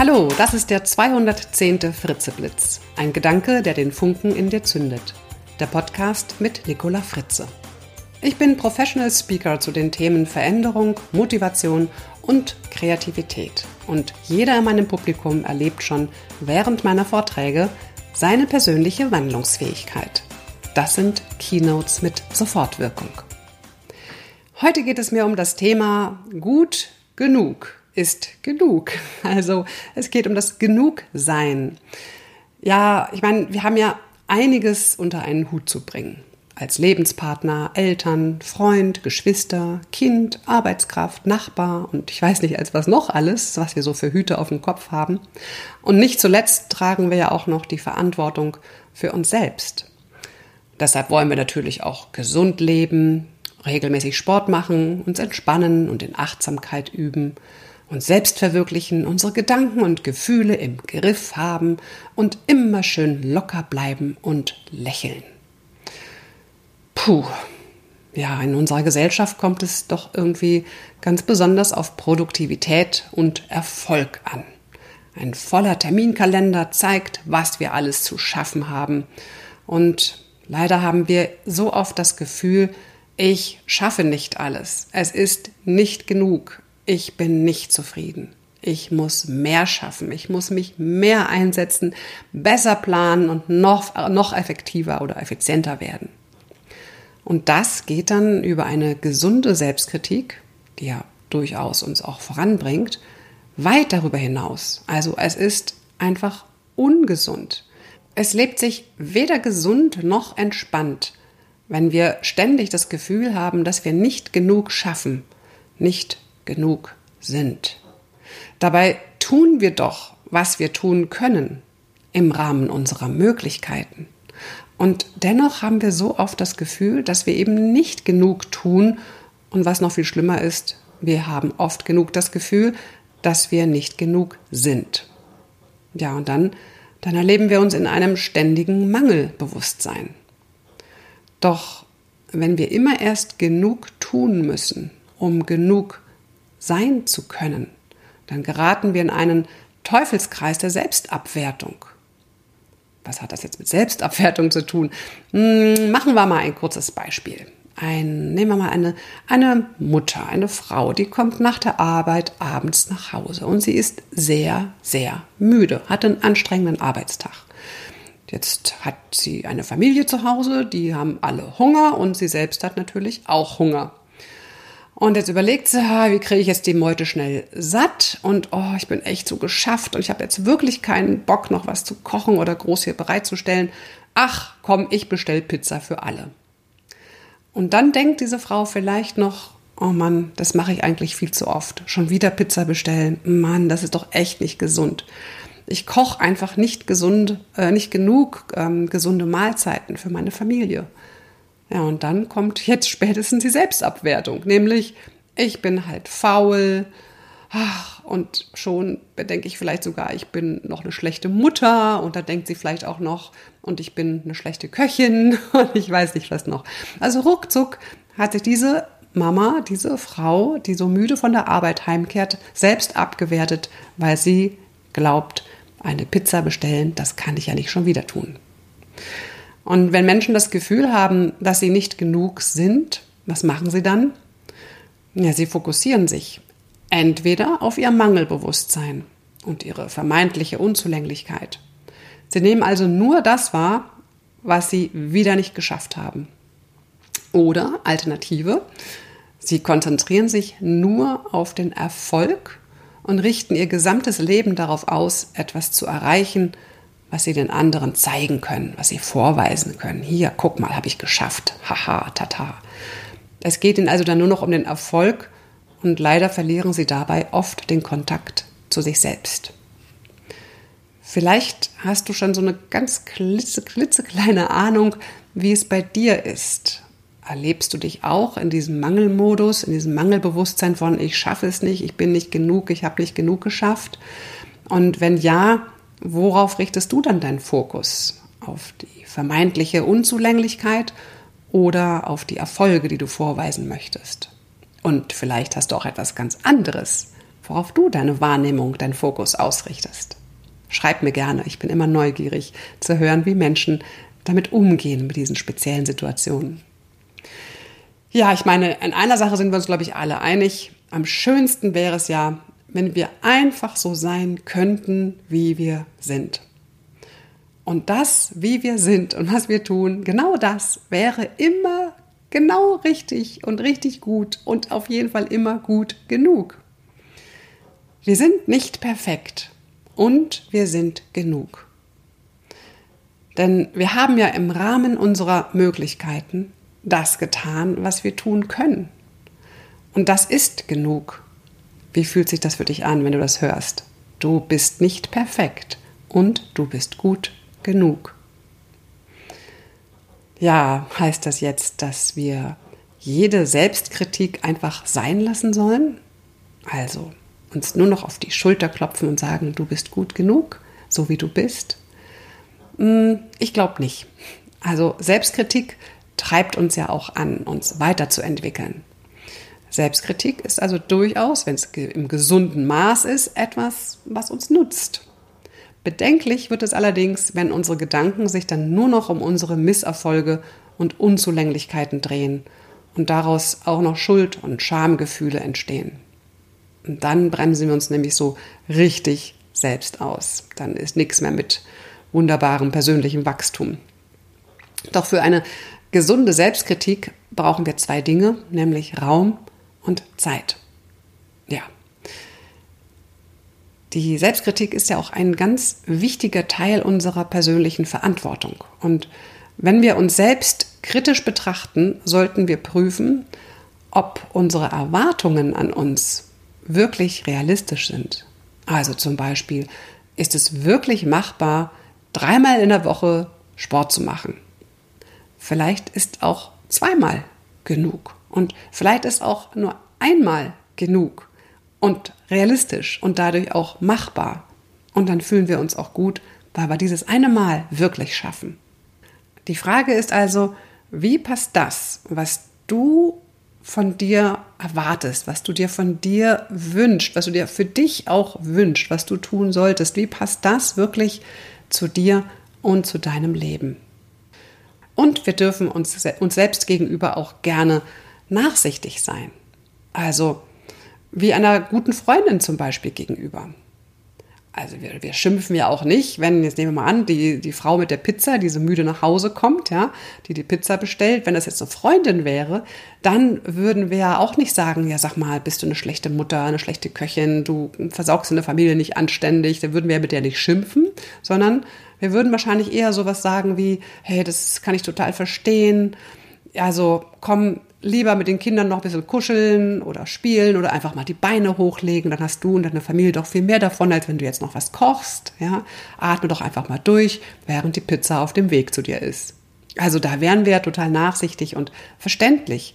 Hallo, das ist der 210. Fritzeblitz. Ein Gedanke, der den Funken in dir zündet. Der Podcast mit Nicola Fritze. Ich bin Professional Speaker zu den Themen Veränderung, Motivation und Kreativität. Und jeder in meinem Publikum erlebt schon während meiner Vorträge seine persönliche Wandlungsfähigkeit. Das sind Keynotes mit Sofortwirkung. Heute geht es mir um das Thema gut genug ist genug. Also es geht um das Genugsein. Ja, ich meine, wir haben ja einiges unter einen Hut zu bringen. Als Lebenspartner, Eltern, Freund, Geschwister, Kind, Arbeitskraft, Nachbar und ich weiß nicht, als was noch alles, was wir so für Hüte auf dem Kopf haben. Und nicht zuletzt tragen wir ja auch noch die Verantwortung für uns selbst. Deshalb wollen wir natürlich auch gesund leben, regelmäßig Sport machen, uns entspannen und in Achtsamkeit üben uns selbst verwirklichen, unsere Gedanken und Gefühle im Griff haben und immer schön locker bleiben und lächeln. Puh, ja, in unserer Gesellschaft kommt es doch irgendwie ganz besonders auf Produktivität und Erfolg an. Ein voller Terminkalender zeigt, was wir alles zu schaffen haben. Und leider haben wir so oft das Gefühl, ich schaffe nicht alles. Es ist nicht genug ich bin nicht zufrieden. Ich muss mehr schaffen. Ich muss mich mehr einsetzen, besser planen und noch, noch effektiver oder effizienter werden. Und das geht dann über eine gesunde Selbstkritik, die ja durchaus uns auch voranbringt, weit darüber hinaus. Also es ist einfach ungesund. Es lebt sich weder gesund noch entspannt, wenn wir ständig das Gefühl haben, dass wir nicht genug schaffen, nicht genug sind. Dabei tun wir doch, was wir tun können im Rahmen unserer Möglichkeiten. Und dennoch haben wir so oft das Gefühl, dass wir eben nicht genug tun und was noch viel schlimmer ist, wir haben oft genug das Gefühl, dass wir nicht genug sind. Ja, und dann, dann erleben wir uns in einem ständigen Mangelbewusstsein. Doch wenn wir immer erst genug tun müssen, um genug sein zu können, dann geraten wir in einen Teufelskreis der Selbstabwertung. Was hat das jetzt mit Selbstabwertung zu tun? Hm, machen wir mal ein kurzes Beispiel. Ein, nehmen wir mal eine, eine Mutter, eine Frau, die kommt nach der Arbeit abends nach Hause und sie ist sehr, sehr müde, hat einen anstrengenden Arbeitstag. Jetzt hat sie eine Familie zu Hause, die haben alle Hunger und sie selbst hat natürlich auch Hunger. Und jetzt überlegt sie, wie kriege ich jetzt die Meute schnell satt? Und oh, ich bin echt so geschafft und ich habe jetzt wirklich keinen Bock, noch was zu kochen oder groß hier bereitzustellen. Ach, komm, ich bestell Pizza für alle. Und dann denkt diese Frau vielleicht noch, oh Mann, das mache ich eigentlich viel zu oft. Schon wieder Pizza bestellen. Mann, das ist doch echt nicht gesund. Ich koche einfach nicht gesund, äh, nicht genug ähm, gesunde Mahlzeiten für meine Familie. Ja, und dann kommt jetzt spätestens die Selbstabwertung, nämlich ich bin halt faul. Ach, und schon bedenke ich vielleicht sogar, ich bin noch eine schlechte Mutter und da denkt sie vielleicht auch noch, und ich bin eine schlechte Köchin und ich weiß nicht was noch. Also ruckzuck hat sich diese Mama, diese Frau, die so müde von der Arbeit heimkehrt, selbst abgewertet, weil sie glaubt, eine Pizza bestellen, das kann ich ja nicht schon wieder tun. Und wenn Menschen das Gefühl haben, dass sie nicht genug sind, was machen sie dann? Ja, sie fokussieren sich entweder auf ihr Mangelbewusstsein und ihre vermeintliche Unzulänglichkeit. Sie nehmen also nur das wahr, was sie wieder nicht geschafft haben. Oder Alternative, sie konzentrieren sich nur auf den Erfolg und richten ihr gesamtes Leben darauf aus, etwas zu erreichen, was sie den anderen zeigen können, was sie vorweisen können. Hier, guck mal, habe ich geschafft. Haha, tata. Es geht ihnen also dann nur noch um den Erfolg und leider verlieren sie dabei oft den Kontakt zu sich selbst. Vielleicht hast du schon so eine ganz klitzekleine Ahnung, wie es bei dir ist. Erlebst du dich auch in diesem Mangelmodus, in diesem Mangelbewusstsein von ich schaffe es nicht, ich bin nicht genug, ich habe nicht genug geschafft? Und wenn ja, Worauf richtest du dann deinen Fokus? Auf die vermeintliche Unzulänglichkeit oder auf die Erfolge, die du vorweisen möchtest? Und vielleicht hast du auch etwas ganz anderes, worauf du deine Wahrnehmung, deinen Fokus ausrichtest. Schreib mir gerne, ich bin immer neugierig zu hören, wie Menschen damit umgehen mit diesen speziellen Situationen. Ja, ich meine, in einer Sache sind wir uns, glaube ich, alle einig. Am schönsten wäre es ja, wenn wir einfach so sein könnten, wie wir sind. Und das, wie wir sind und was wir tun, genau das wäre immer genau richtig und richtig gut und auf jeden Fall immer gut genug. Wir sind nicht perfekt und wir sind genug. Denn wir haben ja im Rahmen unserer Möglichkeiten das getan, was wir tun können. Und das ist genug. Wie fühlt sich das für dich an, wenn du das hörst? Du bist nicht perfekt und du bist gut genug. Ja, heißt das jetzt, dass wir jede Selbstkritik einfach sein lassen sollen? Also uns nur noch auf die Schulter klopfen und sagen, du bist gut genug, so wie du bist? Hm, ich glaube nicht. Also Selbstkritik treibt uns ja auch an, uns weiterzuentwickeln. Selbstkritik ist also durchaus, wenn es im gesunden Maß ist, etwas, was uns nutzt. Bedenklich wird es allerdings, wenn unsere Gedanken sich dann nur noch um unsere Misserfolge und Unzulänglichkeiten drehen und daraus auch noch Schuld- und Schamgefühle entstehen. Und dann bremsen wir uns nämlich so richtig selbst aus. Dann ist nichts mehr mit wunderbarem persönlichem Wachstum. Doch für eine gesunde Selbstkritik brauchen wir zwei Dinge, nämlich Raum und Zeit. Ja. Die Selbstkritik ist ja auch ein ganz wichtiger Teil unserer persönlichen Verantwortung. Und wenn wir uns selbst kritisch betrachten, sollten wir prüfen, ob unsere Erwartungen an uns wirklich realistisch sind. Also zum Beispiel, ist es wirklich machbar, dreimal in der Woche Sport zu machen? Vielleicht ist auch zweimal genug. Und vielleicht ist auch nur einmal genug und realistisch und dadurch auch machbar. Und dann fühlen wir uns auch gut, weil wir dieses eine Mal wirklich schaffen. Die Frage ist also, wie passt das, was du von dir erwartest, was du dir von dir wünschst, was du dir für dich auch wünschst, was du tun solltest, wie passt das wirklich zu dir und zu deinem Leben? Und wir dürfen uns, uns selbst gegenüber auch gerne nachsichtig sein. Also wie einer guten Freundin zum Beispiel gegenüber. Also wir, wir schimpfen ja auch nicht, wenn, jetzt nehmen wir mal an, die, die Frau mit der Pizza, die so müde nach Hause kommt, ja, die die Pizza bestellt, wenn das jetzt eine Freundin wäre, dann würden wir ja auch nicht sagen, ja sag mal, bist du eine schlechte Mutter, eine schlechte Köchin, du versaugst in der Familie nicht anständig, da würden wir ja mit der nicht schimpfen, sondern wir würden wahrscheinlich eher sowas sagen wie, hey, das kann ich total verstehen, also komm, lieber mit den Kindern noch ein bisschen kuscheln oder spielen oder einfach mal die Beine hochlegen, dann hast du und deine Familie doch viel mehr davon, als wenn du jetzt noch was kochst. Ja? Atme doch einfach mal durch, während die Pizza auf dem Weg zu dir ist. Also da wären wir total nachsichtig und verständlich.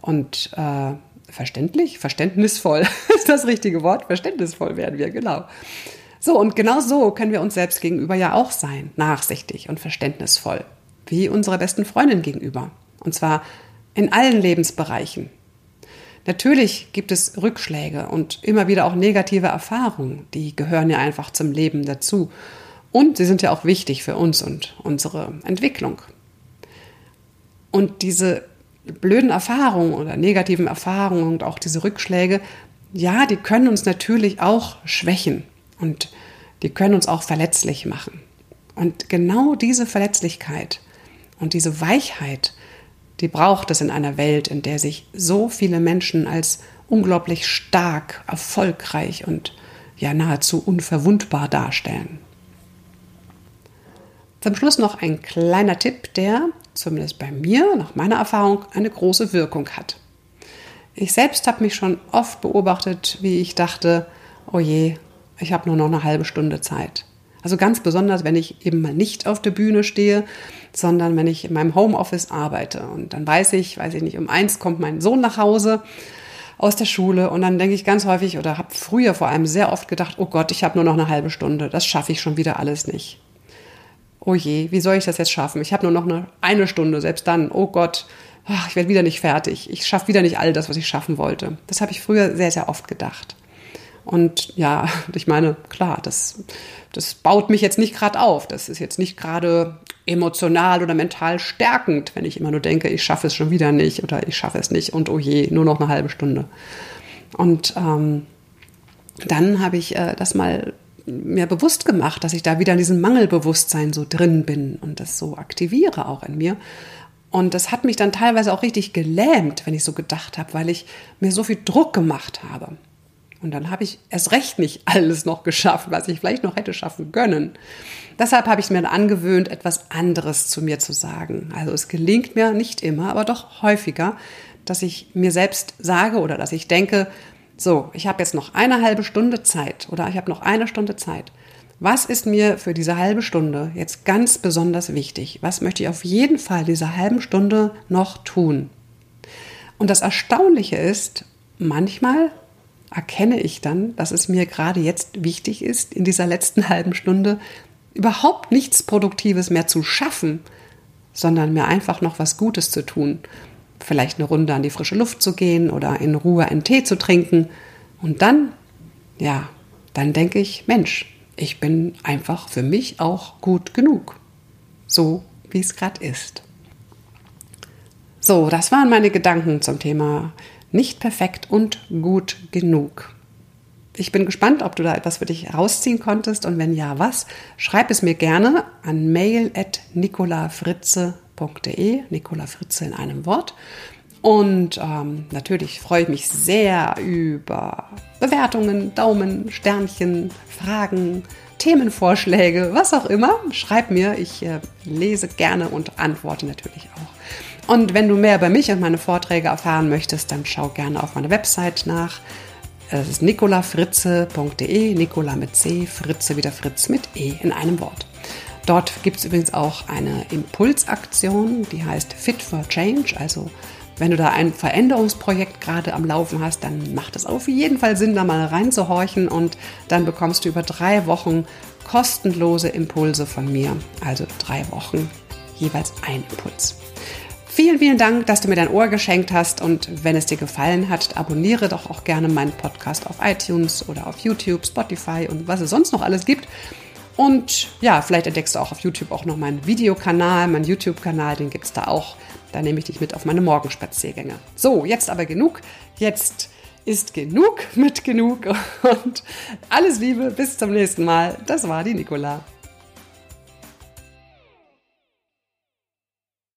Und äh, verständlich? Verständnisvoll ist das richtige Wort. Verständnisvoll werden wir, genau. So, und genau so können wir uns selbst gegenüber ja auch sein. Nachsichtig und verständnisvoll. Wie unserer besten Freundin gegenüber. Und zwar in allen Lebensbereichen. Natürlich gibt es Rückschläge und immer wieder auch negative Erfahrungen, die gehören ja einfach zum Leben dazu. Und sie sind ja auch wichtig für uns und unsere Entwicklung. Und diese blöden Erfahrungen oder negativen Erfahrungen und auch diese Rückschläge, ja, die können uns natürlich auch schwächen und die können uns auch verletzlich machen. Und genau diese Verletzlichkeit und diese Weichheit, die braucht es in einer Welt, in der sich so viele Menschen als unglaublich stark, erfolgreich und ja nahezu unverwundbar darstellen. Zum Schluss noch ein kleiner Tipp, der zumindest bei mir, nach meiner Erfahrung, eine große Wirkung hat. Ich selbst habe mich schon oft beobachtet, wie ich dachte, oh je, ich habe nur noch eine halbe Stunde Zeit. Also ganz besonders, wenn ich eben mal nicht auf der Bühne stehe, sondern wenn ich in meinem Homeoffice arbeite. Und dann weiß ich, weiß ich nicht, um eins kommt mein Sohn nach Hause aus der Schule und dann denke ich ganz häufig oder habe früher vor allem sehr oft gedacht, oh Gott, ich habe nur noch eine halbe Stunde, das schaffe ich schon wieder alles nicht. Oh je, wie soll ich das jetzt schaffen? Ich habe nur noch eine, eine Stunde, selbst dann, oh Gott, ach, ich werde wieder nicht fertig, ich schaffe wieder nicht all das, was ich schaffen wollte. Das habe ich früher sehr, sehr oft gedacht. Und ja, ich meine, klar, das, das baut mich jetzt nicht gerade auf. Das ist jetzt nicht gerade emotional oder mental stärkend, wenn ich immer nur denke, ich schaffe es schon wieder nicht oder ich schaffe es nicht und oh je, nur noch eine halbe Stunde. Und ähm, dann habe ich äh, das mal mir bewusst gemacht, dass ich da wieder in diesem Mangelbewusstsein so drin bin und das so aktiviere auch in mir. Und das hat mich dann teilweise auch richtig gelähmt, wenn ich so gedacht habe, weil ich mir so viel Druck gemacht habe. Und dann habe ich erst recht nicht alles noch geschafft, was ich vielleicht noch hätte schaffen können. Deshalb habe ich mir angewöhnt, etwas anderes zu mir zu sagen. Also es gelingt mir nicht immer, aber doch häufiger, dass ich mir selbst sage oder dass ich denke, so, ich habe jetzt noch eine halbe Stunde Zeit oder ich habe noch eine Stunde Zeit. Was ist mir für diese halbe Stunde jetzt ganz besonders wichtig? Was möchte ich auf jeden Fall diese halben Stunde noch tun? Und das Erstaunliche ist, manchmal erkenne ich dann, dass es mir gerade jetzt wichtig ist, in dieser letzten halben Stunde überhaupt nichts Produktives mehr zu schaffen, sondern mir einfach noch was Gutes zu tun vielleicht eine Runde an die frische Luft zu gehen oder in Ruhe einen Tee zu trinken. Und dann, ja, dann denke ich, Mensch, ich bin einfach für mich auch gut genug. So, wie es gerade ist. So, das waren meine Gedanken zum Thema nicht perfekt und gut genug. Ich bin gespannt, ob du da etwas für dich rausziehen konntest und wenn ja, was? Schreib es mir gerne an mail at nicolafritze.com nicola.de, Nicola Fritze in einem Wort. Und ähm, natürlich freue ich mich sehr über Bewertungen, Daumen, Sternchen, Fragen, Themenvorschläge, was auch immer. Schreib mir, ich äh, lese gerne und antworte natürlich auch. Und wenn du mehr über mich und meine Vorträge erfahren möchtest, dann schau gerne auf meine Website nach. Es ist nicolafritze.de, Nicola mit C, Fritze wieder Fritz mit E in einem Wort. Dort gibt es übrigens auch eine Impulsaktion, die heißt Fit for Change. Also wenn du da ein Veränderungsprojekt gerade am Laufen hast, dann macht es auf jeden Fall Sinn, da mal reinzuhorchen und dann bekommst du über drei Wochen kostenlose Impulse von mir. Also drei Wochen jeweils ein Impuls. Vielen, vielen Dank, dass du mir dein Ohr geschenkt hast und wenn es dir gefallen hat, abonniere doch auch gerne meinen Podcast auf iTunes oder auf YouTube, Spotify und was es sonst noch alles gibt. Und ja, vielleicht entdeckst du auch auf YouTube auch noch meinen Videokanal, meinen YouTube-Kanal, den gibt es da auch. Da nehme ich dich mit auf meine Morgenspaziergänge. So, jetzt aber genug. Jetzt ist genug mit genug und alles Liebe. Bis zum nächsten Mal. Das war die Nicola.